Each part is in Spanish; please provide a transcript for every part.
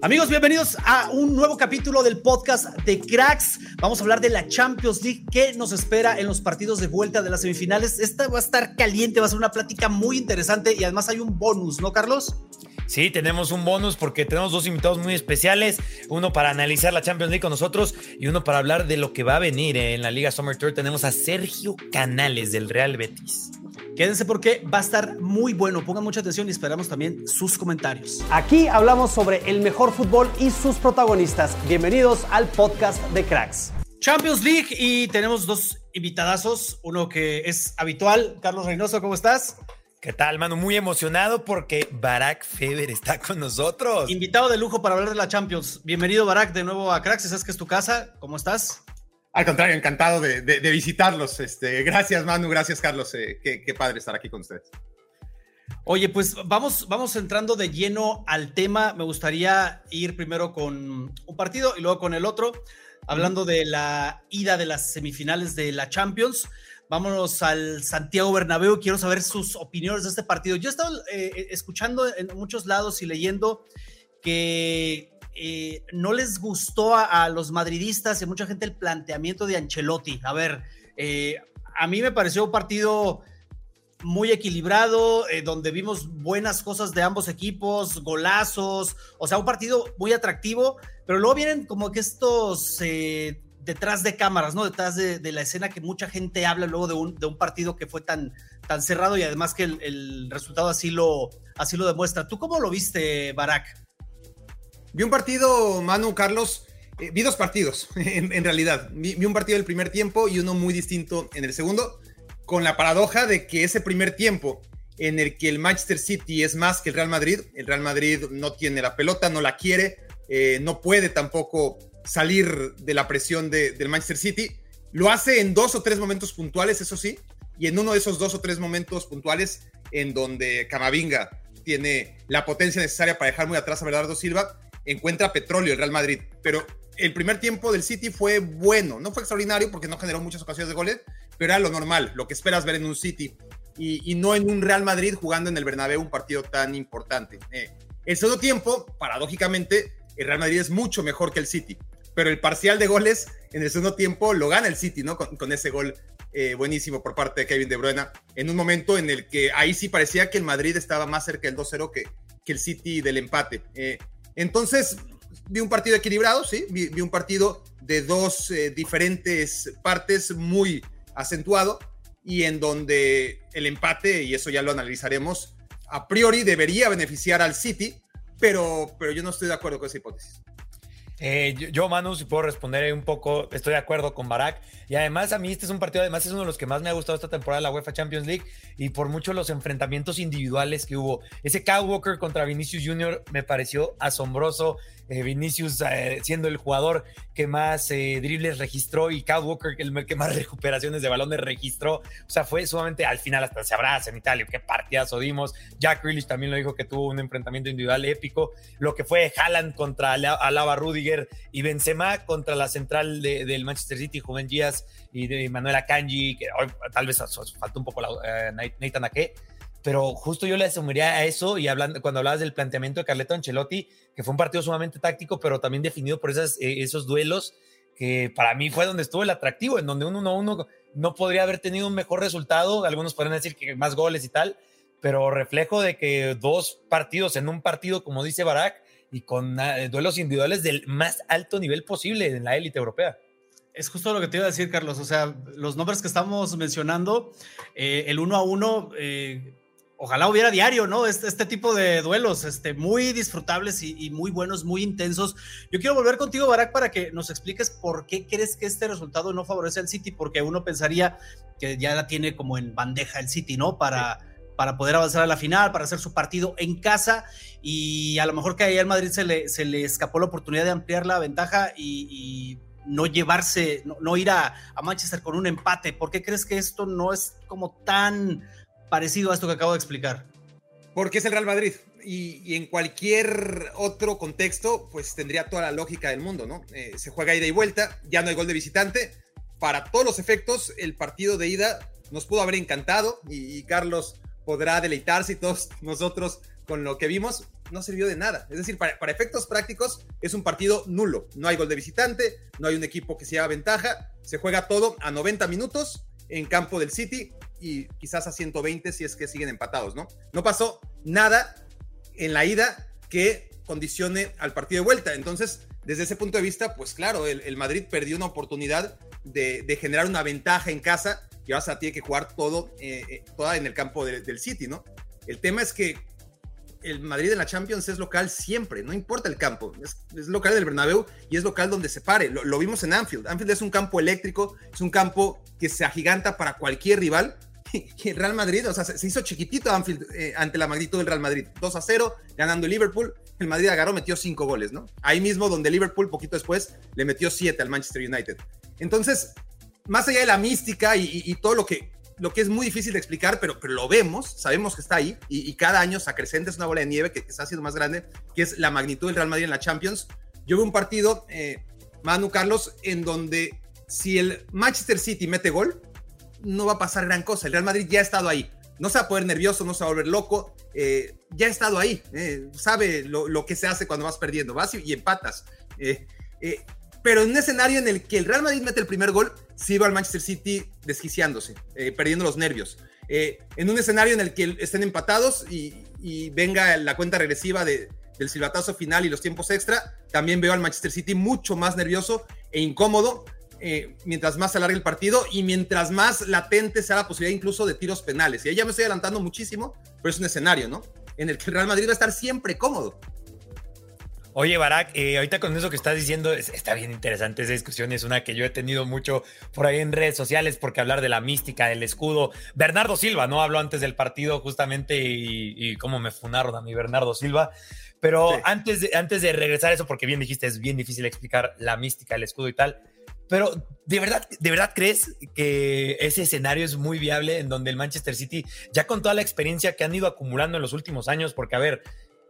Amigos, bienvenidos a un nuevo capítulo del podcast de Cracks. Vamos a hablar de la Champions League, qué nos espera en los partidos de vuelta de las semifinales. Esta va a estar caliente, va a ser una plática muy interesante y además hay un bonus, ¿no, Carlos? Sí, tenemos un bonus porque tenemos dos invitados muy especiales, uno para analizar la Champions League con nosotros y uno para hablar de lo que va a venir en la Liga Summer Tour. Tenemos a Sergio Canales del Real Betis. Quédense porque va a estar muy bueno. Pongan mucha atención y esperamos también sus comentarios. Aquí hablamos sobre el mejor fútbol y sus protagonistas. Bienvenidos al podcast de Cracks. Champions League y tenemos dos invitadazos. Uno que es habitual, Carlos Reynoso, ¿cómo estás? ¿Qué tal, mano? Muy emocionado porque Barack Feber está con nosotros. Invitado de lujo para hablar de la Champions. Bienvenido, Barack, de nuevo a Cracks. Sabes que es tu casa. ¿Cómo estás? Al contrario, encantado de, visitarlos. Este, gracias, Manu, gracias, Carlos. Eh, qué, padre estar aquí con ustedes. Oye, pues vamos, vamos entrando de lleno al tema. Me gustaría ir primero con un partido y luego con el otro, hablando de la ida de las semifinales de la Champions. Vámonos al Santiago Bernabéu. Quiero saber sus opiniones de este partido. Yo he estado eh, escuchando en muchos lados y leyendo que eh, no les gustó a, los madridistas y mucha gente el planteamiento de Ancelotti. A ver, eh, a mí me pareció un partido muy equilibrado, eh, donde vimos buenas cosas de ambos equipos, golazos, o sea, un partido muy atractivo, pero luego vienen como que estos detrás de cámaras, ¿no? Detrás de, la escena que mucha gente habla luego de un, partido que fue tan, tan cerrado y además que el, resultado así lo, así lo demuestra. ¿Tú cómo lo viste, Barak? Vi un partido, Manu, Carlos, eh, vi dos partidos, en, realidad. Vi, un partido del primer tiempo y uno muy distinto en el segundo, con la paradoja de que ese primer tiempo en el que el Manchester City es más que el Real Madrid, el Real Madrid no tiene la pelota, no la quiere, eh, no puede tampoco salir de la presión del Manchester City, lo hace en dos o tres momentos puntuales, eso sí, y en uno de esos dos o tres momentos puntuales en donde Camavinga tiene la potencia necesaria para dejar muy atrás a Bernardo Silva, encuentra petróleo el Real Madrid. Pero el primer tiempo del City fue bueno, no fue extraordinario porque no generó muchas ocasiones de goles, pero era lo normal, lo que esperas ver en un City y, no en un Real Madrid jugando en el Bernabéu un partido tan importante. Eh, el segundo tiempo, paradójicamente, el Real Madrid es mucho mejor que el City, pero el parcial de goles en el segundo tiempo lo gana el City, ¿no? Con, ese gol eh, buenísimo por parte de Kevin De Bruyne, en un momento en el que ahí sí parecía que el Madrid estaba más cerca del 2-0 que, que el City del empate. Eh, entonces, vi un partido equilibrado, sí, vi, un partido de dos eh, diferentes partes muy acentuado y en donde el empate, y eso ya lo analizaremos, a priori debería beneficiar al City, pero, pero yo no estoy de acuerdo con esa hipótesis. Eh, yo, Manu, si puedo responder un poco, estoy de acuerdo con Barak. Y además, a mí este es un partido, además es uno de los que más me ha gustado esta temporada de la UEFA Champions League y por mucho los enfrentamientos individuales que hubo. Ese Kyle Walker contra Vinicius Jr. me pareció asombroso. Eh, Vinicius eh, siendo el jugador que más eh, dribles registró y Kyle Walker el que más recuperaciones de balones registró. O sea, fue sumamente al final hasta se abrazan y tal. Y qué partidazo dimos. Jack Grealish también lo dijo que tuvo un enfrentamiento individual épico. Lo que fue Haaland contra Alaba Rudiger y Benzema contra la central del Manchester City, Juven Díaz y de Manuel Akanji, que tal vez faltó un poco la, Nathan Ake pero justo yo le asumiría a eso y hablando, cuando hablabas del planteamiento de Carleto Ancelotti, que fue un partido sumamente táctico, pero también definido por esas, eh, esos duelos que para mí fue donde estuvo el atractivo, en donde un 1-1 no podría haber tenido un mejor resultado, algunos podrían decir que más goles y tal, pero reflejo de que dos partidos en un partido, como dice Barak, y con eh, duelos individuales del más alto nivel posible en la élite europea. Es justo lo que te iba a decir, Carlos. O sea, los nombres que estamos mencionando, eh, el uno a uno, ojalá hubiera diario, ¿no? Este, este tipo de duelos, este, muy disfrutables y, muy buenos, muy intensos. Yo quiero volver contigo, Barack, para que nos expliques por qué crees que este resultado no favorece al City, porque uno pensaría que ya la tiene como en bandeja el City, ¿no? Para, para poder avanzar a la final, para hacer su partido en casa, y a lo mejor que ahí al Madrid se le, se le escapó la oportunidad de ampliar la ventaja y, no llevarse, no, ir a, a Manchester con un empate. ¿Por qué crees que esto no es como tan parecido a esto que acabo de explicar. Porque es el Real Madrid. Y, en cualquier otro contexto, pues tendría toda la lógica del mundo, ¿no? Eh, se juega ida y vuelta, ya no hay gol de visitante. Para todos los efectos, el partido de ida nos pudo haber encantado y, Carlos podrá deleitarse y todos nosotros con lo que vimos, no sirvió de nada. Es decir, para, efectos prácticos es un partido nulo. No hay gol de visitante, no hay un equipo que se haga ventaja, se juega todo a 90 minutos en campo del City y quizás a 120 si es que siguen empatados, ¿no? No pasó nada en la ida que condicione al partido de vuelta. Entonces, desde ese punto de vista, pues claro, el, Madrid perdió una oportunidad de, generar una ventaja en casa que vas a tiene que jugar todo, eh, eh, toda en el campo del City, ¿no? El tema es que el Madrid en la Champions es local siempre, no importa el campo, es, local del Bernabéu y es local donde se pare. Lo, vimos en Anfield. Anfield es un campo eléctrico, es un campo que se agiganta para cualquier rival. El Real Madrid, o sea, se, hizo chiquitito Anfield eh, ante la magnitud del Real Madrid. 2 a 0, ganando el Liverpool. El Madrid agarró, metió 5 goles, ¿no? Ahí mismo donde Liverpool, poquito después, le metió 7 al Manchester United. Entonces, más allá de la mística y todo lo que lo que es muy difícil de explicar, pero, lo vemos, sabemos que está ahí y, cada año se acrecenta, es una bola de nieve que, está haciendo más grande, que es la magnitud del Real Madrid en la Champions. Yo veo un partido, eh, Manu Carlos, en donde si el Manchester City mete gol, no va a pasar gran cosa. El Real Madrid ya ha estado ahí. No se va a poner nervioso, no se va a volver loco. Eh, ya ha estado ahí. Eh, sabe lo, que se hace cuando vas perdiendo. Vas y, empatas. pero en un escenario en el que el Real Madrid mete el primer gol, sí va al Manchester City desquiciándose, eh, perdiendo los nervios. Eh, en un escenario en el que estén empatados y, venga la cuenta regresiva de, del silbatazo final y los tiempos extra, también veo al Manchester City mucho más nervioso e incómodo eh, mientras más se alargue el partido y mientras más latente sea la posibilidad incluso de tiros penales. Y ahí ya me estoy adelantando muchísimo, pero es un escenario, ¿no? En el que el Real Madrid va a estar siempre cómodo. Oye, Barak, eh, ahorita con eso que estás diciendo, está bien interesante esa discusión. Es una que yo he tenido mucho por ahí en redes sociales, porque hablar de la mística, del escudo. Bernardo Silva, ¿no? Habló antes del partido justamente y, cómo me funaron a mi Bernardo Silva. Pero antes, de, antes de regresar a eso, porque bien dijiste, es bien difícil explicar la mística, el escudo y tal. Pero ¿de verdad, ¿de verdad crees que ese escenario es muy viable en donde el Manchester City, ya con toda la experiencia que han ido acumulando en los últimos años, porque a ver,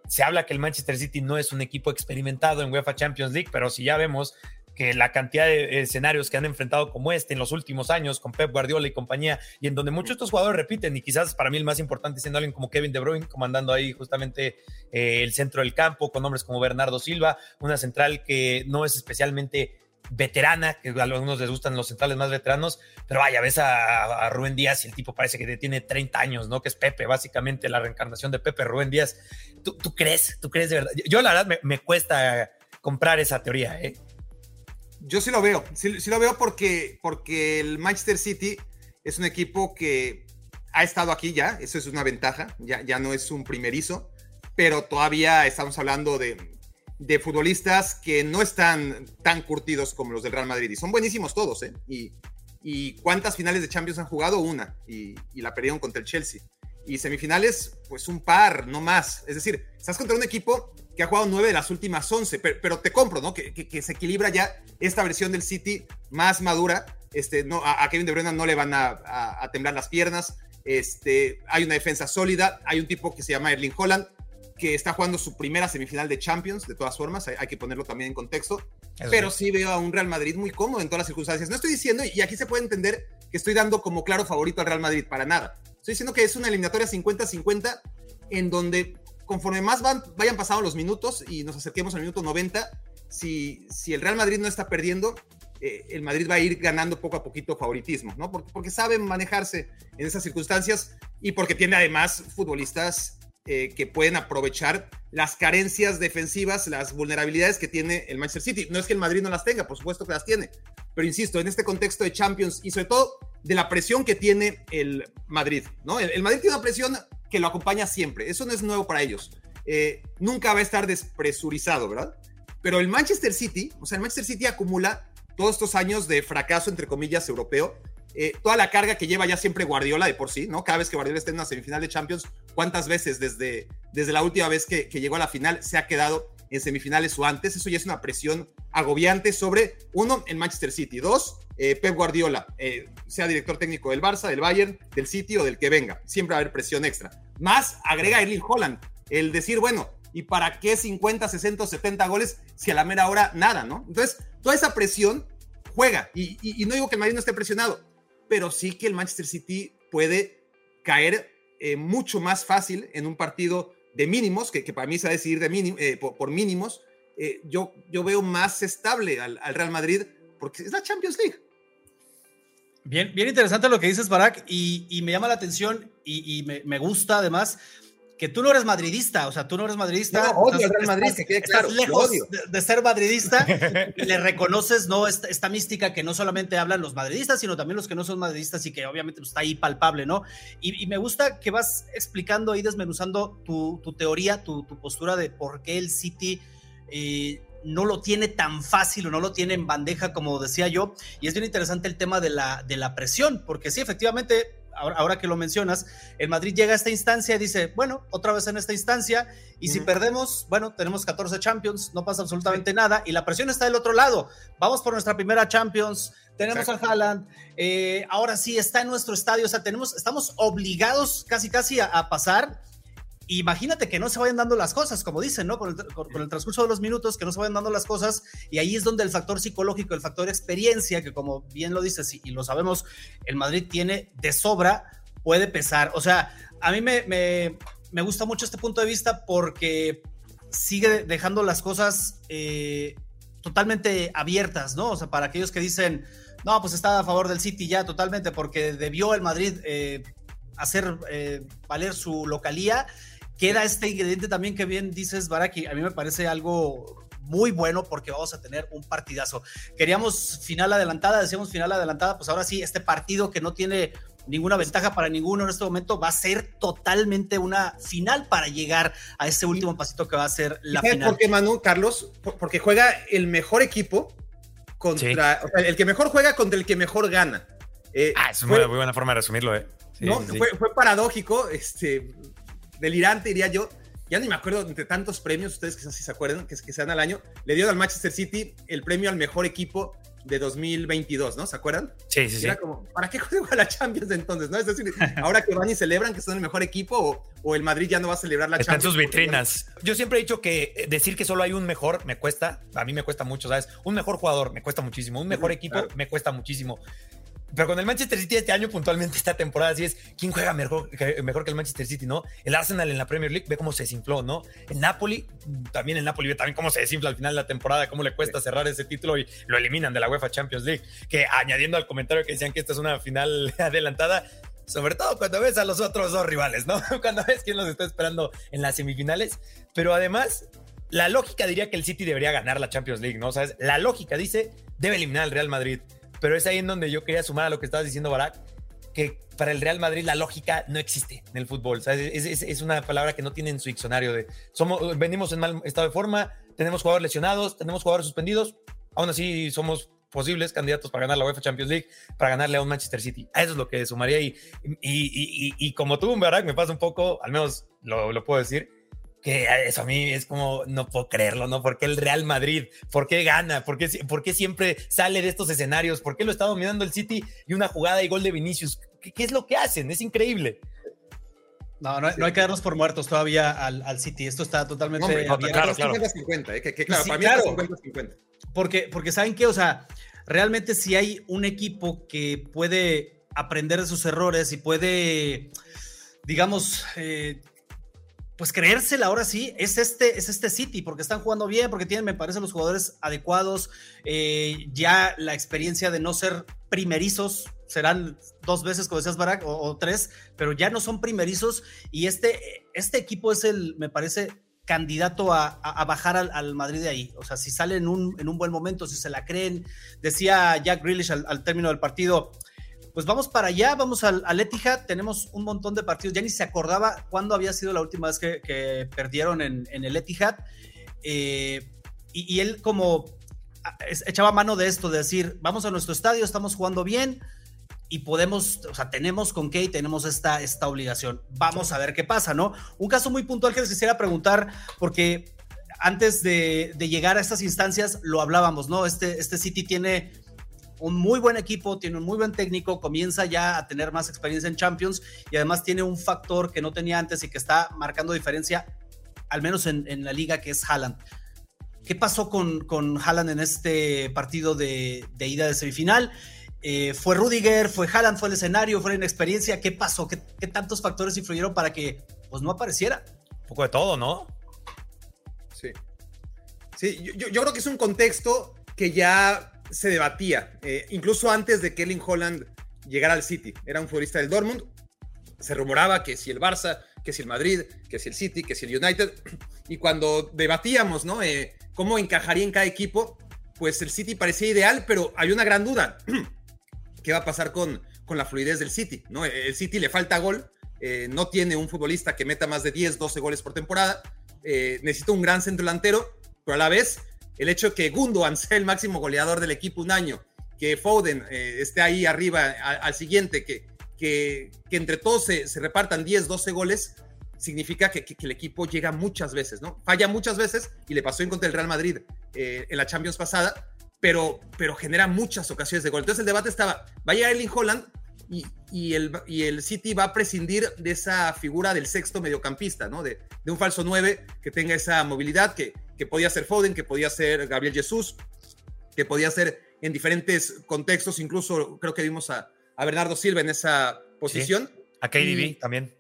se habla que el Manchester City no es un equipo experimentado en UEFA Champions League, pero si ya vemos que la cantidad de escenarios que han enfrentado como este en los últimos años con Pep Guardiola y compañía, y en donde muchos estos jugadores repiten, y quizás para mí el más importante siendo alguien como Kevin De Bruyne, comandando ahí justamente eh, el centro del campo, con hombres como Bernardo Silva, una central que no es especialmente veterana, que a algunos les gustan los centrales más veteranos, pero vaya, ves a, Rubén Díaz y el tipo parece que tiene 30 años, ¿no? Que es Pepe, básicamente la reencarnación de Pepe, Rubén Díaz. ¿Tú, crees? ¿Tú crees de verdad? Yo la verdad me, cuesta comprar esa teoría, ¿eh? Yo sí lo veo, sí, lo veo porque, porque el Manchester City es un equipo que ha estado aquí ya, eso es una ventaja, ya, ya no es un primerizo, pero todavía estamos hablando de de futbolistas que no están tan curtidos como los del Real Madrid. Y son buenísimos todos, ¿eh? Y, cuántas finales de Champions han jugado? Una. Y, la perdieron contra el Chelsea. Y semifinales, pues un par, no más. Es decir, estás contra un equipo que ha jugado nueve de las últimas once, pero, te compro, ¿no? Que, se equilibra ya esta versión del City más madura. Este, no, a, Kevin De Bruyne no le van a, a, temblar las piernas. Este, hay una defensa sólida. Hay un tipo que se llama Erling Holland que está jugando su primera semifinal de Champions, de todas formas, hay, que ponerlo también en contexto, pero sí veo a un Real Madrid muy cómodo en todas las circunstancias. No estoy diciendo, y aquí se puede entender que estoy dando como claro favorito al Real Madrid, para nada. Estoy diciendo que es una eliminatoria 50-50 en donde conforme más van, vayan pasando los minutos y nos acerquemos al minuto 90, si, si el Real Madrid no está perdiendo, eh, el Madrid va a ir ganando poco a poquito favoritismo, ¿no? Porque, porque saben manejarse en esas circunstancias y porque tiene además futbolistas eh, que pueden aprovechar las carencias defensivas, las vulnerabilidades que tiene el Manchester City. No es que el Madrid no las tenga, por supuesto que las tiene, pero insisto, en este contexto de Champions y sobre todo de la presión que tiene el Madrid, ¿no? El, Madrid tiene una presión que lo acompaña siempre. Eso no es nuevo para ellos. Eh, nunca va a estar despresurizado, ¿verdad? Pero el Manchester City, o sea, el Manchester City acumula todos estos años de fracaso, entre comillas, europeo, eh, toda la carga que lleva ya siempre Guardiola de por sí, ¿no? Cada vez que Guardiola está en una semifinal de Champions, ¿cuántas veces desde, desde la última vez que, llegó a la final se ha quedado en semifinales o antes? Eso ya es una presión agobiante sobre, uno, el Manchester City, dos, eh, Pep Guardiola, eh, sea director técnico del Barça, del Bayern, del City o del que venga. Siempre va a haber presión extra. Más agrega Erling Holland, el decir, bueno, ¿y para qué 50, 60, 70 goles si a la mera hora nada, ¿no? Entonces, toda esa presión juega. Y, no digo que el Madrid no esté presionado, pero sí que el Manchester City puede caer eh, mucho más fácil en un partido de mínimos, que, para mí se a decidir de eh, por, mínimos. Eh, yo, yo veo más estable al, Real Madrid porque es la Champions League. Bien, bien interesante lo que dices, Barak, y, me llama la atención y, me, me, gusta además que tú no eres madridista, o sea, tú no eres madridista. No, odio al Madrid, estás lejos de, ser madridista le reconoces, ¿no? Esta, mística que no solamente hablan los madridistas, sino también los que no son madridistas y que obviamente pues, está ahí palpable, ¿no? Y, me gusta que vas explicando y desmenuzando tu, teoría, tu, postura de por qué el City eh, no lo tiene tan fácil o no lo tiene en bandeja, como decía yo. Y es bien interesante el tema de la, de la presión, porque sí, efectivamente, ahora, que lo mencionas, el Madrid llega a esta instancia y dice, bueno, otra vez en esta instancia, y si perdemos, bueno, tenemos 14 Champions, no pasa absolutamente nada, y la presión está del otro lado. Vamos por nuestra primera Champions, tenemos al Haaland, eh, ahora sí está en nuestro estadio, o sea, tenemos, estamos obligados casi casi a pasar imagínate que no se vayan dando las cosas, como dicen, ¿no? Con el, transcurso de los minutos, que no se vayan dando las cosas, y ahí es donde el factor psicológico, el factor experiencia, que como bien lo dices y, lo sabemos, el Madrid tiene de sobra, puede pesar. O sea, a mí me, me, gusta mucho este punto de vista porque sigue dejando las cosas eh, totalmente abiertas, ¿no? O sea, para aquellos que dicen, no, pues está a favor del City ya totalmente porque debió el Madrid eh, hacer eh, valer su localía queda este ingrediente también que bien dices, Baraki. A mí me parece algo muy bueno porque vamos a tener un partidazo. Queríamos final adelantada, decíamos final adelantada, pues ahora sí, este partido que no tiene ninguna ventaja para ninguno en este momento va a ser totalmente una final para llegar a ese último pasito que va a ser la final. ¿Por qué, Manu, Carlos? Porque juega el mejor equipo contra, o sea, el que mejor juega contra el que mejor gana. Eh, ah, es una muy buena forma de resumirlo, ¿eh? no, Fue, fue, paradójico, este, delirante, diría yo. Ya ni me acuerdo entre tantos premios, ustedes que si se acuerdan, que, que se dan al año. Le dio al Manchester City el premio al mejor equipo de 2022, ¿no? ¿Se acuerdan? Sí, sí, Era como, ¿para qué juega la Champions entonces? ¿no? Es decir, ahora que van y celebran que son el mejor equipo o, el Madrid ya no va a celebrar la Champions. en sus vitrinas. Yo siempre he dicho que eh, decir que solo hay un mejor me cuesta, a mí me cuesta mucho, ¿sabes? Un mejor jugador me cuesta muchísimo, un mejor equipo me cuesta muchísimo. Pero con el Manchester City este año, puntualmente esta temporada, así es, ¿quién juega mejor que, mejor que el Manchester City, no? El Arsenal en la Premier League ve cómo se desinfló, ¿no? El Napoli, también el Napoli ve también cómo se desinfla al final de la temporada, cómo le cuesta cerrar ese título y lo eliminan de la UEFA Champions League. Que añadiendo al comentario que decían que esta es una final adelantada, sobre todo cuando ves a los otros dos rivales, ¿no? Cuando ves quién los está esperando en las semifinales. Pero además, la lógica diría que el City debería ganar la Champions League, ¿no? ¿Sabes? La lógica dice, debe eliminar al Real Madrid pero es ahí en donde yo quería sumar a lo que estabas diciendo, Barak, que para el Real Madrid la lógica no existe en el fútbol. Es, una palabra que no tiene en su diccionario de somos, venimos en mal estado de forma, tenemos jugadores lesionados, tenemos jugadores suspendidos, aún así somos posibles candidatos para ganar la UEFA Champions League, para ganarle a un Manchester City. Eso es lo que sumaría y, y, y, como tú, Barak, me pasa un poco, al menos lo, lo puedo decir, que eso a mí es como, no puedo creerlo, ¿no? ¿Por qué el Real Madrid? ¿Por qué gana? ¿Por qué, por qué siempre sale de estos escenarios? ¿Por qué lo está dominando el City y una jugada y gol de Vinicius? ¿Qué, es lo que hacen? Es increíble. No, no, hay que darnos por muertos todavía al, City. Esto está totalmente. claro, 50-50, ¿eh? que, claro, para mí es 50-50. Porque, porque saben que, o sea, realmente si hay un equipo que puede aprender de sus errores y puede, digamos, eh, pues creérsela ahora sí, es este, es este City, porque están jugando bien, porque tienen, me parece, los jugadores adecuados, eh, ya la experiencia de no ser primerizos, serán dos veces, como decías, Barack, o, tres, pero ya no son primerizos, y este, este equipo es el, me parece, candidato a, bajar al, Madrid de ahí. O sea, si sale en un, en un buen momento, si se la creen, decía Jack Grealish al, al término del partido, pues vamos para allá, vamos al, al, Etihad, tenemos un montón de partidos, ya ni se acordaba cuándo había sido la última vez que, perdieron en, el Etihad, eh, y, él como echaba mano de esto, de decir, vamos a nuestro estadio, estamos jugando bien, y podemos, o sea, tenemos con qué y tenemos esta, esta obligación. Vamos a ver qué pasa, ¿no? Un caso muy puntual que les quisiera preguntar, porque antes de, de llegar a estas instancias lo hablábamos, ¿no? Este, este City tiene un muy buen equipo, tiene un muy buen técnico, comienza ya a tener más experiencia en Champions y además tiene un factor que no tenía antes y que está marcando diferencia, al menos en, la liga, que es Haaland. ¿Qué pasó con, con Haaland en este partido de, ida de semifinal? Eh, ¿Fue Rudiger? ¿Fue Haaland? ¿Fue el escenario? ¿Fue la inexperiencia? ¿Qué pasó? ¿Qué, tantos factores influyeron para que pues, no apareciera? Un poco de todo, ¿no? Sí. Sí, yo, yo creo que es un contexto que ya se debatía, eh, incluso antes de que Erling Holland llegara al City. Era un futbolista del Dortmund. Se rumoraba que si el Barça, que si el Madrid, que si el City, que si el United. Y cuando debatíamos, ¿no? Eh, cómo encajaría en cada equipo, pues el City parecía ideal, pero hay una gran duda. ¿Qué va a pasar con, con la fluidez del City? ¿no? El City le falta gol, eh, no tiene un futbolista que meta más de 10, 12 goles por temporada, necesita un gran centro delantero, pero a la vez el hecho que Gundogan sea el máximo goleador del equipo un año, que Foden eh, esté ahí arriba al, siguiente, que, que, entre todos se, repartan 10, 12 goles, significa que, el equipo llega muchas veces, ¿no? Falla muchas veces y le pasó en contra del Real Madrid eh, en la Champions pasada, pero, pero genera muchas ocasiones de gol. Entonces el debate estaba, vaya Erling Holland y, el, y el City va a prescindir de esa figura del sexto mediocampista, ¿no? De, de un falso 9 que tenga esa movilidad, que, que podía ser Foden, que podía ser Gabriel Jesús, que podía ser en diferentes contextos, incluso creo que vimos a, Bernardo Silva en esa posición. A KDB también.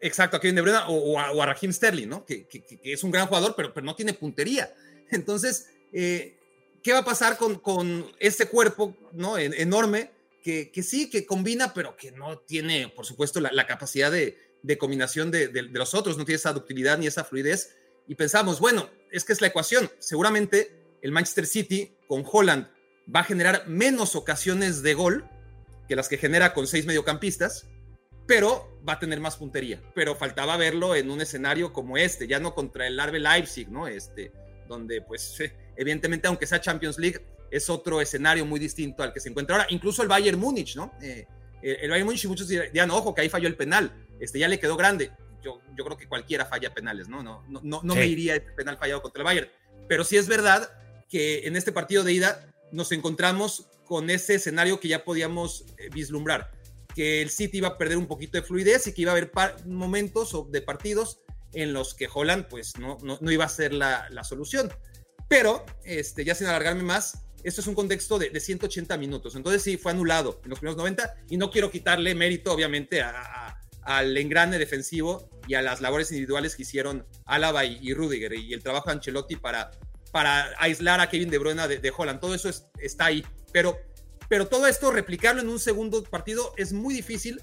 Exacto, a Kevin De Bruyne o, a, Raheem Sterling, ¿no? Que, es un gran jugador, pero, pero no tiene puntería. Entonces, eh, ¿qué va a pasar con, con este cuerpo ¿no? enorme que, sí, que combina, pero que no tiene, por supuesto, la, capacidad de, combinación de, los otros, no tiene esa ductilidad ni esa fluidez? y pensamos, bueno, es que es la ecuación. Seguramente el Manchester City con Holland va a generar menos ocasiones de gol que las que genera con seis mediocampistas, pero va a tener más puntería. Pero faltaba verlo en un escenario como este, ya no contra el Arbe Leipzig, ¿no? Este, donde pues evidentemente aunque sea Champions League, es otro escenario muy distinto al que se encuentra ahora. Incluso el Bayern Múnich, ¿no? Eh, el Bayern Múnich y muchos dirán, ojo, que ahí falló el penal, este, ya le quedó grande yo, yo creo que cualquiera falla penales, ¿no? No, no, no, no me iría el penal fallado contra el Bayern. Pero sí es verdad que en este partido de ida nos encontramos con ese escenario que ya podíamos eh, vislumbrar, que el City iba a perder un poquito de fluidez y que iba a haber momentos de partidos en los que Holland pues no, no, no iba a ser la, la, solución. Pero, este, ya sin alargarme más, esto es un contexto de, de, 180 minutos. Entonces sí, fue anulado en los primeros 90 y no quiero quitarle mérito, obviamente, a, al engrane defensivo y a las labores individuales que hicieron Álava y, Rudiger y el trabajo de Ancelotti para, para aislar a Kevin De Bruyne de, Holland. Todo eso está ahí. Pero, pero todo esto, replicarlo en un segundo partido es muy difícil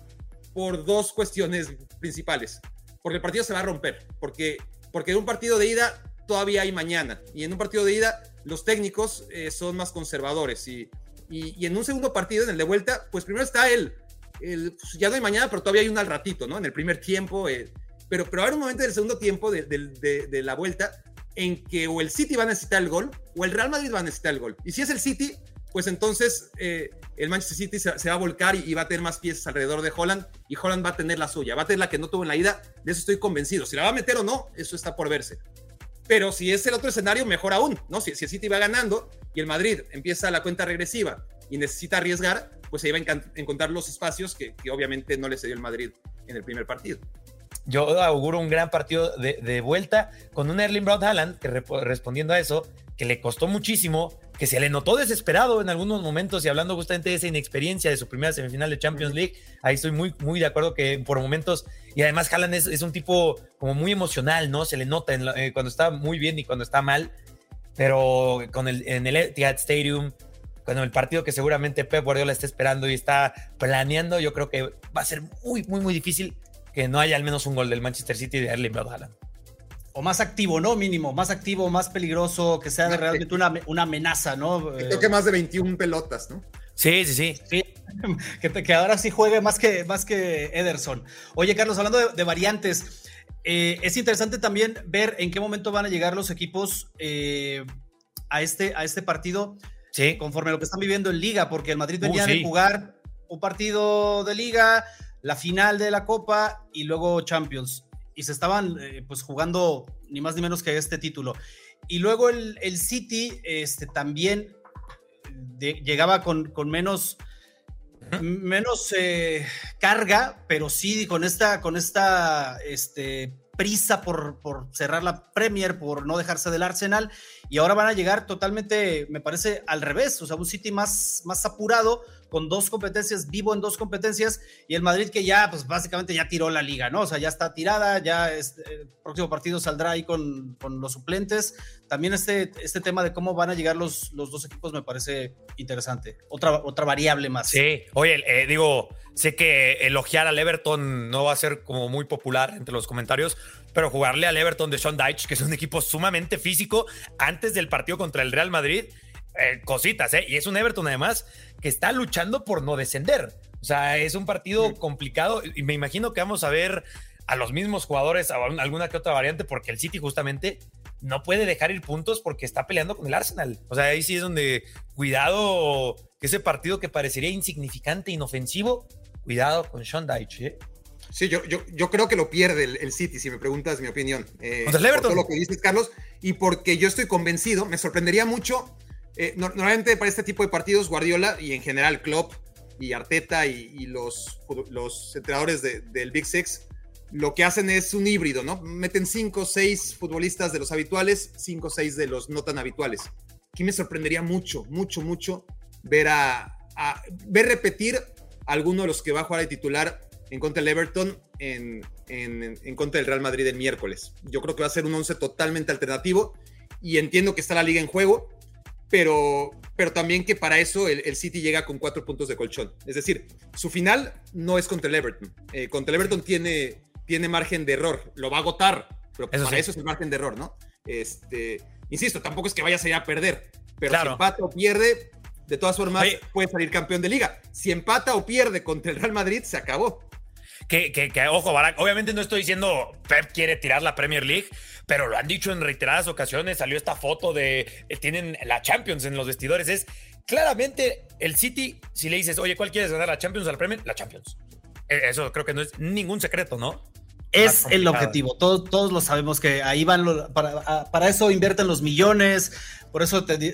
por dos cuestiones principales. Porque el partido se va a romper. Porque, porque en un partido de ida todavía hay mañana. Y en un partido de ida los técnicos eh, son más conservadores. Y, y, y en un segundo partido, en el de vuelta, pues primero está él pues, ya no hay mañana, pero todavía hay un al ratito, ¿no? En el primer tiempo. Eh, pero, pero habrá un momento del segundo tiempo de, de, la vuelta en que o el City va a necesitar el gol o el Real Madrid va a necesitar el gol. Y si es el City, pues entonces eh, el Manchester City se, va a volcar y, va a tener más piezas alrededor de Holland y Holland va a tener la suya, va a tener la que no tuvo en la ida, de eso estoy convencido. Si la va a meter o no, eso está por verse. Pero si es el otro escenario, mejor aún, ¿no? Si, si el City va ganando y el Madrid empieza la cuenta regresiva y necesita arriesgar, pues se iba a encontrar los espacios que, obviamente no le cedió el Madrid en el primer partido. Yo auguro un gran partido de, vuelta con un Erling Braut Haaland que respondiendo a eso, que le costó muchísimo, que se le notó desesperado en algunos momentos y hablando justamente de esa inexperiencia de su primera semifinal de Champions League, ahí estoy muy, muy de acuerdo que por momentos, y además Haaland es, un tipo como muy emocional, ¿no? Se le nota eh, cuando está muy bien y cuando está mal, pero con el, en el Etihad Stadium bueno, el partido que seguramente Pep Guardiola está esperando y está planeando, yo creo que va a ser muy, muy, muy difícil que no haya al menos un gol del Manchester City de Erling Haaland. O más activo, ¿no? Mínimo, más activo, más peligroso, que sea realmente una, una amenaza, ¿no? Creo que más de 21 pelotas, ¿no? Sí, sí, sí. Sí, que, ahora sí juegue más que, más que Ederson. Oye, Carlos, hablando de, variantes, eh, es interesante también ver en qué momento van a llegar los equipos eh, a, este, a este partido. Sí. Conforme a lo que están viviendo en Liga, porque el Madrid venía uh, de jugar un partido de Liga, la final de la Copa y luego Champions. Y se estaban eh, pues jugando ni más ni menos que este título. Y luego el, el City este, también llegaba con, con menos, menos eh, carga, pero sí con esta, con esta este, prisa por, por cerrar la Premier, por no dejarse del Arsenal. Y ahora van a llegar totalmente, me parece, al revés. O sea, un City más, más apurado con dos competencias, vivo en dos competencias, y el Madrid que ya, pues básicamente ya tiró la liga, ¿no? O sea, ya está tirada, ya este, el próximo partido saldrá ahí con, con, los suplentes. También este, este tema de cómo van a llegar los, los dos equipos me parece interesante. Otra, otra variable más. Sí, oye, eh, digo, sé que elogiar al Everton no va a ser como muy popular entre los comentarios, pero jugarle al Everton de Sean Dyche, que es un equipo sumamente físico, antes del partido contra el Real Madrid, eh, cositas, ¿eh? Y es un Everton además que está luchando por no descender. O sea, es un partido complicado y me imagino que vamos a ver a los mismos jugadores, a alguna que otra variante, porque el City justamente no puede dejar ir puntos porque está peleando con el Arsenal. O sea, ahí sí es donde cuidado que ese partido que parecería insignificante, inofensivo, cuidado con Sean Dyche. ¿eh? Sí, yo, yo, yo, creo que lo pierde el, City, si me preguntas mi opinión. Eh, por todo lo que dices, Carlos, y porque yo estoy convencido, me sorprendería mucho eh, normalmente para este tipo de partidos, Guardiola y en general Klopp y Arteta y, los, entrenadores del Big Six lo que hacen es un híbrido, ¿no? Meten cinco o seis futbolistas de los habituales, cinco o seis de los no tan habituales. Aquí me sorprendería mucho, mucho, mucho ver a, ver repetir a alguno de los que va a jugar de titular en contra del Everton en, en, en, contra del Real Madrid el miércoles. Yo creo que va a ser un once totalmente alternativo y entiendo que está la liga en juego, pero, pero también que para eso el, City llega con cuatro puntos de colchón. Es decir, su final no es contra el Everton. Eh, contra el Everton tiene, tiene margen de error, lo va a agotar, pero para eso es el margen de error, ¿no? Este, insisto, tampoco es que vaya a salir a perder, pero si empata o pierde, de todas formas puede salir campeón de liga. Si empata o pierde contra el Real Madrid, se acabó. Que, que, que, ojo, Barack, obviamente no estoy diciendo Pep quiere tirar la Premier League, pero lo han dicho en reiteradas ocasiones. Salió esta foto de eh, tienen la Champions en los vestidores. Es claramente el City. Si le dices, oye, ¿cuál quieres ganar la Champions o la Premier? La Champions. E, eso creo que no es ningún secreto, ¿no? Es el objetivo. Todos, todos lo sabemos que ahí van. para, para eso invierten los millones. Por eso te,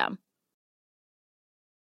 system.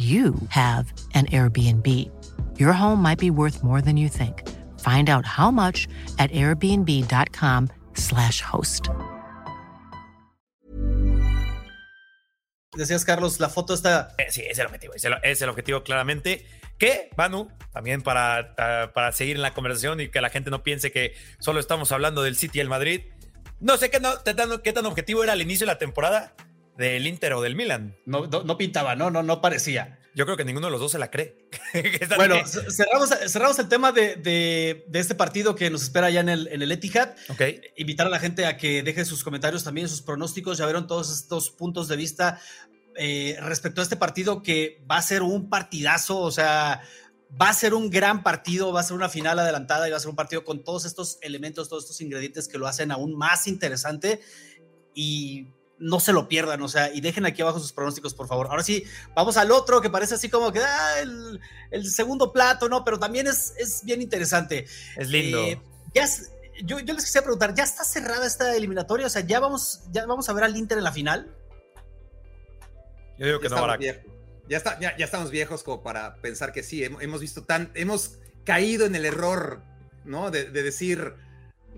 you have an Airbnb. Your home might be worth more than you think. Find out how much at airbnb.com/slash host. decías, Carlos, la foto está. Eh, sí, es el objetivo, es el, es el objetivo claramente. Que, Manu, también para, para seguir en la conversación y que la gente no piense que solo estamos hablando del City y el Madrid. No sé qué, no, qué tan objetivo era al inicio de la temporada del Inter o del Milan. No, no, pintaba, no, no, no parecía. Yo creo que ninguno de los dos se la cree. bueno, cerramos, cerramos, el tema de, de, este partido que nos espera ya en el, en el Etihad. Okay. Invitar a la gente a que deje sus comentarios también, sus pronósticos. Ya vieron todos estos puntos de vista eh, respecto a este partido que va a ser un partidazo, o sea, va a ser un gran partido, va a ser una final adelantada y va a ser un partido con todos estos elementos, todos estos ingredientes que lo hacen aún más interesante y no se lo pierdan, o sea, y dejen aquí abajo sus pronósticos, por favor. Ahora sí, vamos al otro que parece así como que ah, el, segundo plato, ¿no? Pero también es, es bien interesante. Es lindo. Eh, ya yo, yo, les quisiera preguntar, ¿ya está cerrada esta eliminatoria? O sea, ¿ya vamos, ya vamos a ver al Inter en la final? Yo digo que no, Ya, está, ya, estamos viejos como para pensar que sí. Hemos visto tan. Hemos caído en el error, ¿no? De, decir.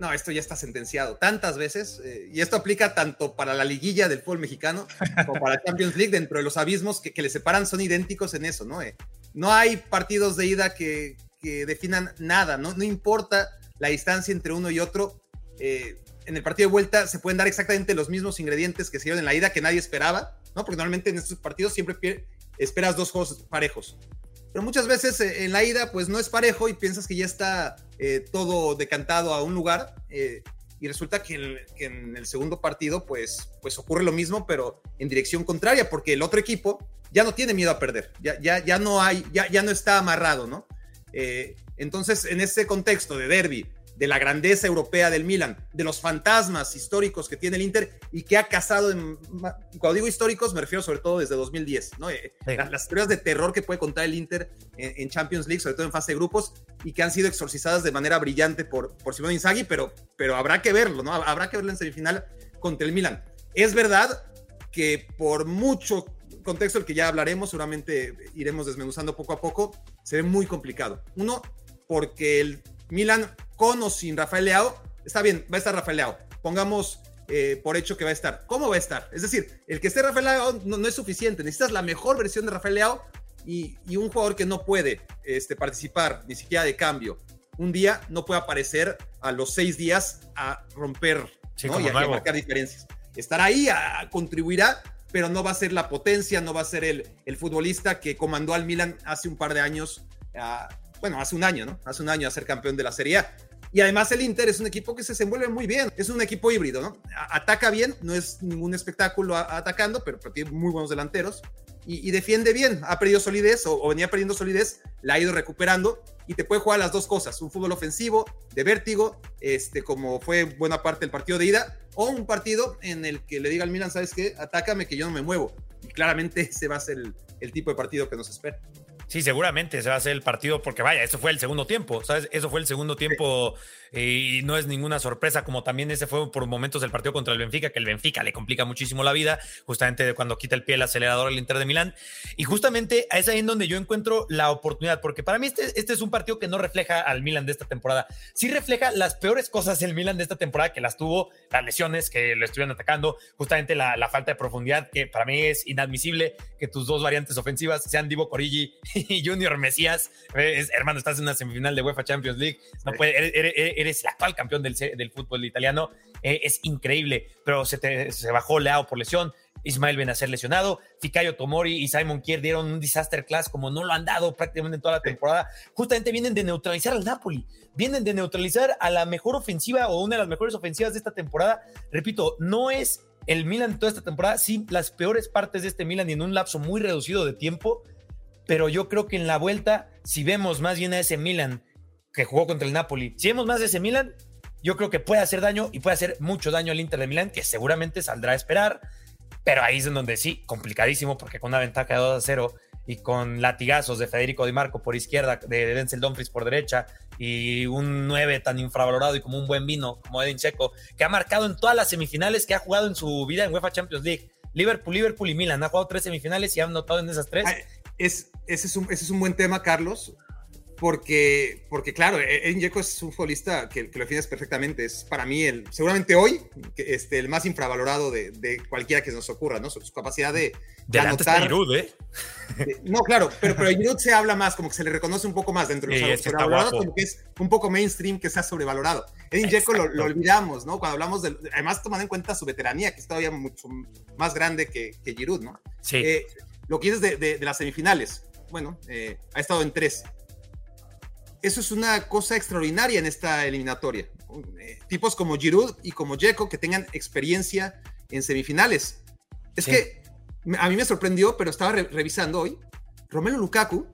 No, esto ya está sentenciado tantas veces, eh, y esto aplica tanto para la liguilla del fútbol mexicano como para la Champions League, dentro de los abismos que, le separan son idénticos en eso, ¿no? Eh, no hay partidos de ida que, definan nada, ¿no? No importa la distancia entre uno y otro. Eh, en el partido de vuelta se pueden dar exactamente los mismos ingredientes que se dieron en la ida que nadie esperaba, ¿no? Porque normalmente en estos partidos siempre esperas dos juegos parejos. Pero muchas veces eh, en la ida, pues no es parejo y piensas que ya está eh, todo decantado a un lugar. Eh, y resulta que, en el segundo partido, pues, pues ocurre lo mismo, pero en dirección contraria, porque el otro equipo ya no tiene miedo a perder. Ya, ya, ya no hay, ya, ya no está amarrado, ¿no? entonces, en ese contexto de derby, de la grandeza europea del Milan, de los fantasmas históricos que tiene el Inter y que ha cazado, en, cuando digo históricos me refiero sobre todo desde 2010, ¿no? Eh, las, historias de terror que puede contar el Inter en, Champions League, sobre todo en fase de grupos, y que han sido exorcizadas de manera brillante por, por Simone Inzaghi, pero, pero habrá que verlo, ¿no? Habrá que verlo en semifinal contra el Milan. Es verdad que por mucho contexto el que ya hablaremos, seguramente iremos desmenuzando poco a poco, se ve muy complicado. Uno, porque el Milan con o sin Rafael Leao, está bien, va a estar Rafael Leao. Pongamos eh, por hecho que va a estar. ¿Cómo va a estar? Es decir, el que esté Rafael Leao no, es suficiente. Necesitas la mejor versión de Rafael Leao y, un jugador que no puede este, participar ni siquiera de cambio. Un día no puede aparecer a los seis días a romper y, a, marcar diferencias. Estará ahí, a, contribuirá, pero no va a ser la potencia, no va a ser el, el futbolista que comandó al Milan hace un par de años bueno, hace un año, ¿no? Hace un año a ser campeón de la Serie A. Y además el Inter es un equipo que se desenvuelve muy bien, es un equipo híbrido, ¿no? Ataca bien, no es ningún espectáculo atacando, pero, tiene muy buenos delanteros y, defiende bien. Ha perdido solidez o, venía perdiendo solidez, la ha ido recuperando y te puede jugar las dos cosas, un fútbol ofensivo de vértigo, este, como fue buena parte del partido de ida, o un partido en el que le diga al Milan, ¿sabes qué? Atácame que yo no me muevo. Y claramente ese va a ser el, el tipo de partido que nos espera. Sí, seguramente se va a hacer el partido porque vaya, eso fue el segundo tiempo, ¿sabes? Eso fue el segundo tiempo y no es ninguna sorpresa, como también ese fue por momentos el partido contra el Benfica, que el Benfica le complica muchísimo la vida, justamente cuando quita el pie el acelerador al Inter de Milán. Y justamente es ahí en donde yo encuentro la oportunidad, porque para mí este, este es un partido que no refleja al Milan de esta temporada. Sí refleja las peores cosas del Milan de esta temporada, que las tuvo, las lesiones que lo estuvieron atacando, justamente la, falta de profundidad, que para mí es inadmisible que tus dos variantes ofensivas sean Divo Corigi y Junior Mesías. hermano, estás en una semifinal de UEFA Champions League, no puede, eres el actual campeón del, del fútbol italiano, eh, es increíble, pero se, se bajó Leao por lesión, Ismael Benacer lesionado, Fikayo Tomori y Simon Kier dieron un disaster class como no lo han dado prácticamente en toda la temporada. Justamente vienen de neutralizar al Napoli, vienen de neutralizar a la mejor ofensiva o una de las mejores ofensivas de esta temporada. Repito, no es el Milan toda esta temporada, sí, las peores partes de este Milan y en un lapso muy reducido de tiempo, pero yo creo que en la vuelta, si vemos más bien a ese Milan que jugó contra el Napoli. Si vemos más de ese Milan, yo creo que puede hacer daño y puede hacer mucho daño al Inter de Milán, que seguramente saldrá a esperar. Pero ahí es en donde sí, complicadísimo, porque con una ventaja de 2 a 0 y con latigazos de Federico Di Marco por izquierda, de Denzel Dumfries por derecha, y un 9 tan infravalorado y como un buen vino como Edin Checo, que ha marcado en todas las semifinales que ha jugado en su vida en UEFA Champions League. Liverpool, Liverpool y Milan. Ha jugado tres semifinales y han notado en esas tres. Es, ese, es un, ese es un buen tema, Carlos, porque, porque claro, Edin Dzeko es un futbolista que, que, lo defines perfectamente. Es para mí, el, seguramente hoy, este, el más infravalorado de, de cualquiera que nos ocurra, ¿no? Su, su capacidad de, de anotar. Giroud, ¿eh? no, claro, pero, pero Giroud se habla más, como que se le reconoce un poco más dentro de los sí, como que es un poco mainstream que sea sobrevalorado. Edin Dzeko lo, lo, olvidamos, ¿no? Cuando hablamos de, además tomando en cuenta su veteranía, que es todavía mucho más grande que, que Giroud, ¿no? Sí. Eh, lo que dices de, de, de, las semifinales, bueno, eh, ha estado en tres eso es una cosa extraordinaria en esta eliminatoria. Eh, tipos como Giroud y como Dzeko que tengan experiencia en semifinales. Es sí. que a mí me sorprendió, pero estaba re revisando hoy. Romelu Lukaku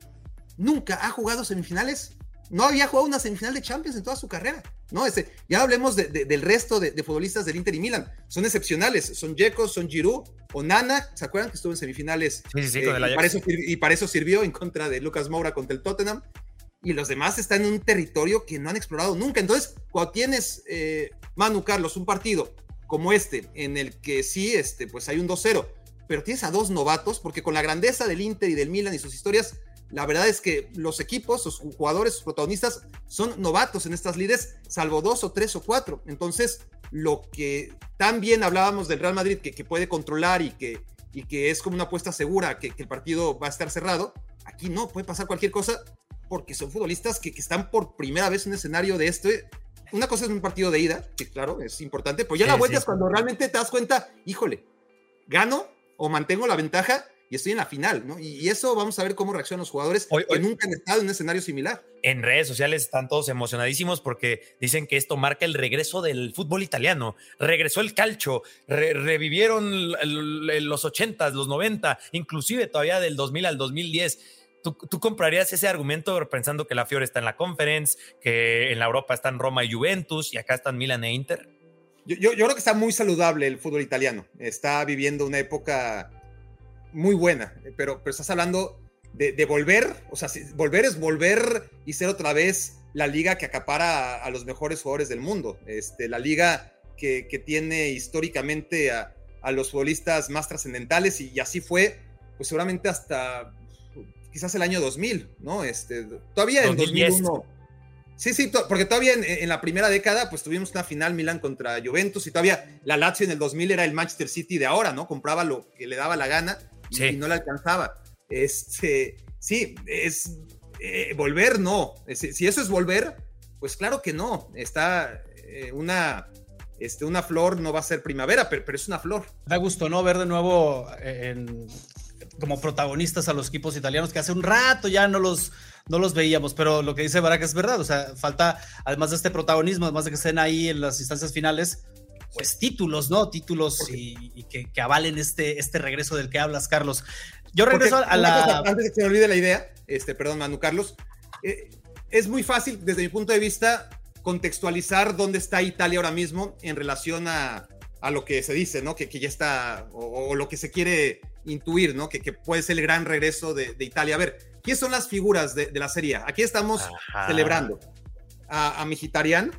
nunca ha jugado semifinales. No había jugado una semifinal de Champions en toda su carrera. No, ese, ya hablemos de, de, del resto de, de, futbolistas del Inter y Milan. Son excepcionales. Son Dzeko, son Giroud o Nana. ¿Se acuerdan que estuvo en semifinales? Sí, sí, sí, eh, y, para eso, y para eso sirvió en contra de Lucas Moura contra el Tottenham y los demás están en un territorio que no han explorado nunca. Entonces, cuando tienes, eh, Manu Carlos, un partido como este, en el que sí, este, pues hay un 2-0, pero tienes a dos novatos, porque con la grandeza del Inter y del Milan y sus historias, la verdad es que los equipos, sus jugadores, sus protagonistas son novatos en estas lides, salvo dos o tres o cuatro. Entonces, lo que también hablábamos del Real Madrid, que, que puede controlar y que, y que es como una apuesta segura que, que el partido va a estar cerrado, aquí no, puede pasar cualquier cosa porque son futbolistas que, que, están por primera vez en un escenario de este. Una cosa es un partido de ida, que claro, es importante, pero ya sí, la vuelta sí, es cuando realmente te das cuenta, híjole, gano o mantengo la ventaja y estoy en la final, ¿no? Y, eso vamos a ver cómo reaccionan los jugadores hoy, que hoy, nunca han estado en un escenario similar. En redes sociales están todos emocionadísimos porque dicen que esto marca el regreso del fútbol italiano. Regresó el calcio, re, revivieron el, el, los 80, los 90, inclusive todavía del 2000 al 2010 ¿Tú, ¿Tú, comprarías ese argumento pensando que la Fiore está en la Conference, que en la Europa están Roma y Juventus y acá están Milan e Inter? Yo, yo, yo creo que está muy saludable el fútbol italiano. Está viviendo una época muy buena, pero, pero estás hablando de, de, volver, o sea, si, volver es volver y ser otra vez la liga que acapara a, a los mejores jugadores del mundo. Este, la liga que, que tiene históricamente a, a, los futbolistas más trascendentales y, y así fue, pues seguramente hasta quizás el año 2000, ¿no? Este, todavía en 2001. Sí, sí, porque todavía en, en, la primera década, pues tuvimos una final Milan contra Juventus y todavía la Lazio en el 2000 era el Manchester City de ahora, ¿no? Compraba lo que le daba la gana sí. y no le alcanzaba. Este, sí, es eh, volver, no. Si, si, eso es volver, pues claro que no. Está eh, una, este, una flor no va a ser primavera, pero, pero, es una flor. Da gusto, ¿no? Ver de nuevo en como protagonistas a los equipos italianos que hace un rato ya no los, no los veíamos, pero lo que dice Barak es verdad, o sea, falta, además de este protagonismo, además de que estén ahí en las instancias finales, pues títulos, ¿no? Títulos y, y que, que, avalen este, este regreso del que hablas, Carlos. Yo regreso Porque, a la... Cosa, antes de que se me olvide la idea, este, perdón, Manu Carlos, eh, es muy fácil, desde mi punto de vista, contextualizar dónde está Italia ahora mismo en relación a, a lo que se dice, ¿no? Que, que ya está, o, o, lo que se quiere intuir, ¿no? Que, que puede ser el gran regreso de, de, Italia. A ver, ¿quiénes son las figuras de, de la serie? Aquí estamos Ajá. celebrando a, a Mkhitaryan,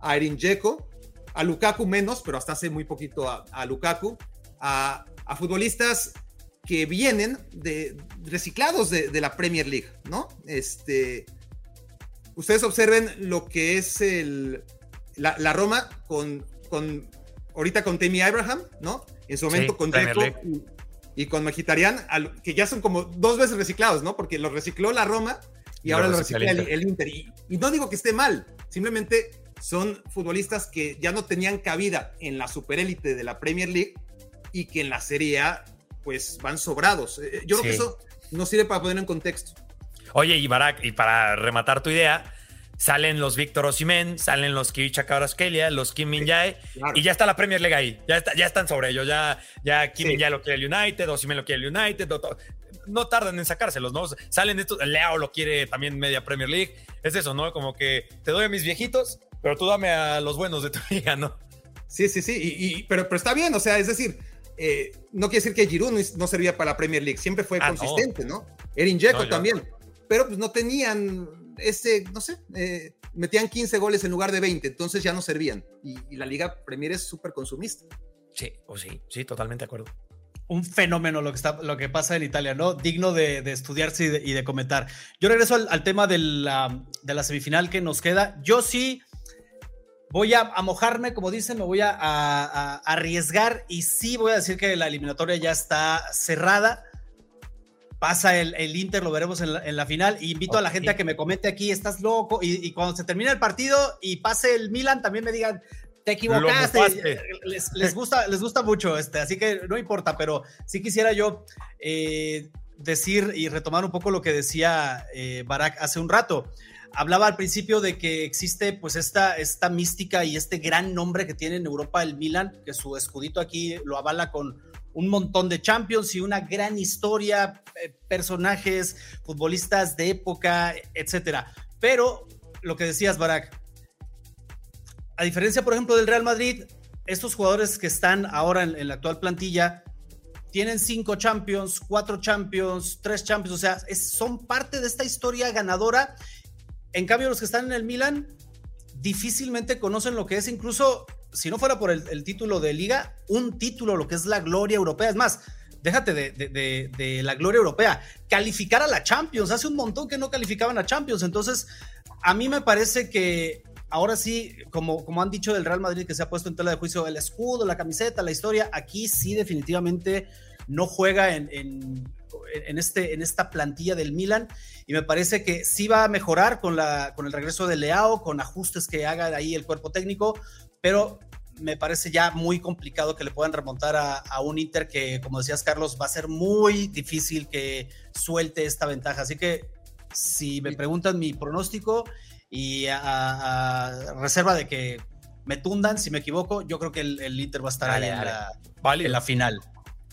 a Erin Dzeko, a Lukaku menos, pero hasta hace muy poquito a, a Lukaku, a, a, futbolistas que vienen de reciclados de, de, la Premier League, ¿no? Este, ustedes observen lo que es el, la, la Roma con, con ahorita con Tammy Abraham, ¿no? En su momento sí, con Deco y, y, con Mejitarian, que ya son como dos veces reciclados, ¿no? Porque los recicló la Roma y, y ahora lo recicla el, el, Inter. Y, y, no digo que esté mal, simplemente son futbolistas que ya no tenían cabida en la superélite de la Premier League y que en la Serie A, pues van sobrados. Eh, yo creo que eso nos sirve para poner en contexto. Oye, y, Barak, y para rematar tu idea, salen los Víctor Osimen, salen los Kivicha Cabraskelia, los Kim Min Jae, claro. y ya está la Premier League ahí, ya, está, ya están sobre ellos, ya, ya Kim sí. Min Jae lo quiere el United, Osimen lo quiere el United, no, no, tardan en sacárselos, ¿no? Salen estos, Leo lo quiere también media Premier League, es eso, ¿no? Como que te doy a mis viejitos, pero tú dame a los buenos de tu liga, ¿no? Sí, sí, sí, y, y, pero, pero está bien, o sea, es decir, eh, no quiere decir que Giroud no, no, servía para la Premier League, siempre fue ah, consistente, ¿no? ¿no? Erin Dzeko no, también, pero pues no tenían ese, no sé, eh, metían 15 goles en lugar de 20, entonces ya no servían. Y, y la Liga Premier es súper consumista. Sí, o sí, sí, totalmente de acuerdo. un fenómeno lo que, está, lo que pasa en Italia, ¿no? Digno de, estudiarse y de, comentar. Yo regreso al, tema de la, de la, semifinal que nos queda. Yo sí voy a, mojarme, como dicen, me voy a, arriesgar y sí voy a decir que la eliminatoria ya está cerrada. Pasa el, Inter, lo veremos en la, final. Y invito a la gente a que me comente aquí, estás loco. Y, y, cuando se termine el partido y pase el Milan, también me digan, te equivocaste. Les, gusta, les gusta mucho, este, así que no importa, pero sí quisiera yo eh, decir y retomar un poco lo que decía eh, Barak hace un rato. Hablaba al principio de que existe pues esta, esta mística y este gran nombre que tiene en Europa el Milan, que su escudito aquí lo avala con un montón de champions y una gran historia, eh, personajes, futbolistas de época, etcétera. Pero lo que decías, Barak, a diferencia, por ejemplo, del Real Madrid, estos jugadores que están ahora en, la actual plantilla tienen cinco Champions, cuatro Champions, tres Champions, o sea, son parte de esta historia ganadora. En cambio, los que están en el Milan difícilmente conocen lo que es incluso, si no fuera por el, título de liga, un título, lo que es la gloria europea. Es más, déjate de, la gloria europea, calificar a la Champions. Hace un montón que no calificaban a Champions. Entonces, a mí me parece que ahora sí, como, como han dicho del Real Madrid que se ha puesto en tela de juicio el escudo, la camiseta, la historia, aquí sí definitivamente no juega en, en, este, en esta plantilla del Milan y me parece que sí va a mejorar con, la, con el regreso de Leao, con ajustes que haga ahí el cuerpo técnico, pero me parece ya muy complicado que le puedan remontar a, a, un Inter que, como decías Carlos, va a ser muy difícil que suelte esta ventaja. Así que si me preguntan mi pronóstico, y a, reserva de que me tundan, si me equivoco, yo creo que el, Inter va a estar ahí En, la, final.